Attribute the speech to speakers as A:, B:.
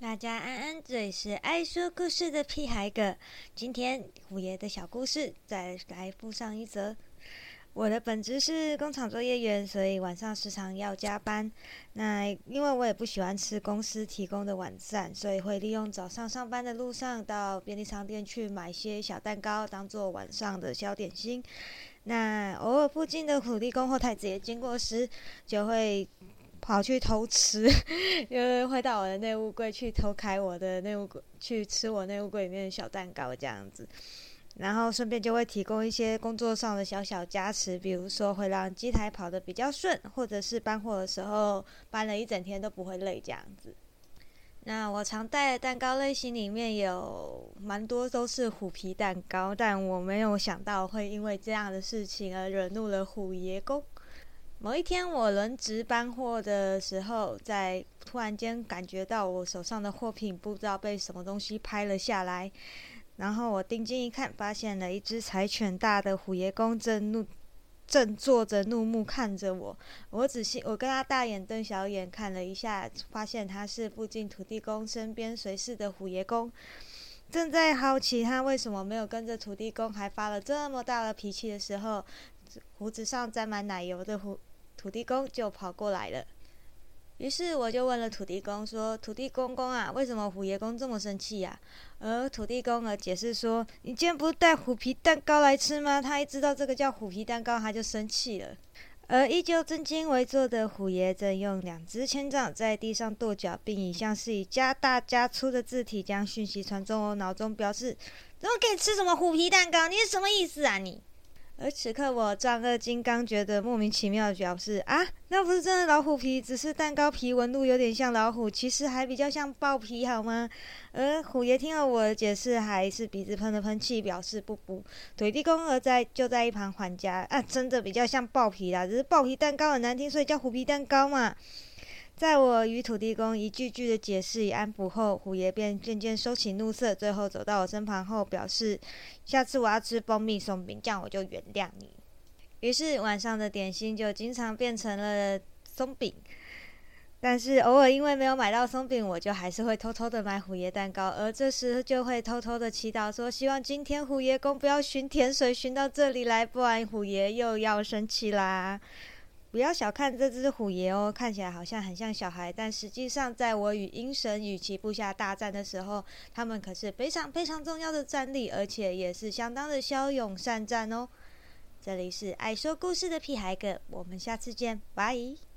A: 大家安安，这里是爱说故事的屁孩哥。今天虎爷的小故事再来附上一则。我的本职是工厂作业员，所以晚上时常要加班。那因为我也不喜欢吃公司提供的晚餐，所以会利用早上上班的路上到便利商店去买些小蛋糕，当做晚上的小点心。那偶尔附近的土地公或太子爷经过时，就会。跑去偷吃，因为会到我的内务柜去偷开我的内务柜，去吃我内务柜里面的小蛋糕这样子，然后顺便就会提供一些工作上的小小加持，比如说会让机台跑得比较顺，或者是搬货的时候搬了一整天都不会累这样子。那我常带的蛋糕类型里面有蛮多都是虎皮蛋糕，但我没有想到会因为这样的事情而惹怒了虎爷公。某一天，我轮值搬货的时候，在突然间感觉到我手上的货品不知道被什么东西拍了下来，然后我定睛一看，发现了一只柴犬大的虎爷公正怒正坐着怒目看着我。我仔细我跟他大眼瞪小眼看了一下，发现他是附近土地公身边随侍的虎爷公。正在好奇他为什么没有跟着土地公，还发了这么大的脾气的时候，胡子上沾满奶油的虎。土地公就跑过来了，于是我就问了土地公说：“土地公公啊，为什么虎爷公这么生气呀？”而土地公呢解释说：“你今天不是带虎皮蛋糕来吃吗？他一知道这个叫虎皮蛋糕，他就生气了。”而依旧正襟危坐的虎爷正用两只千掌在地上跺脚，并以像是以加大加粗的字体将讯息传中我脑中，表示：“怎么可以吃什么虎皮蛋糕？你是什么意思啊你？”而此刻，我丈二金刚觉得莫名其妙的表示：“啊，那不是真的老虎皮，只是蛋糕皮纹路有点像老虎，其实还比较像豹皮，好吗？”而虎爷听了我的解释，还是鼻子喷了喷气，表示不服。土地公而在就在一旁缓颊：“啊，真的比较像豹皮啦，只是豹皮蛋糕很难听，所以叫虎皮蛋糕嘛。”在我与土地公一句句的解释与安抚后，虎爷便渐渐收起怒色，最后走到我身旁后，表示下次我要吃蜂蜜松饼，这样我就原谅你。于是晚上的点心就经常变成了松饼，但是偶尔因为没有买到松饼，我就还是会偷偷的买虎爷蛋糕，而这时就会偷偷的祈祷说，希望今天虎爷公不要寻甜水寻到这里来，不然虎爷又要生气啦。不要小看这只虎爷哦，看起来好像很像小孩，但实际上，在我与鹰神与其部下大战的时候，他们可是非常非常重要的战力，而且也是相当的骁勇善战哦。这里是爱说故事的屁孩哥，我们下次见，拜。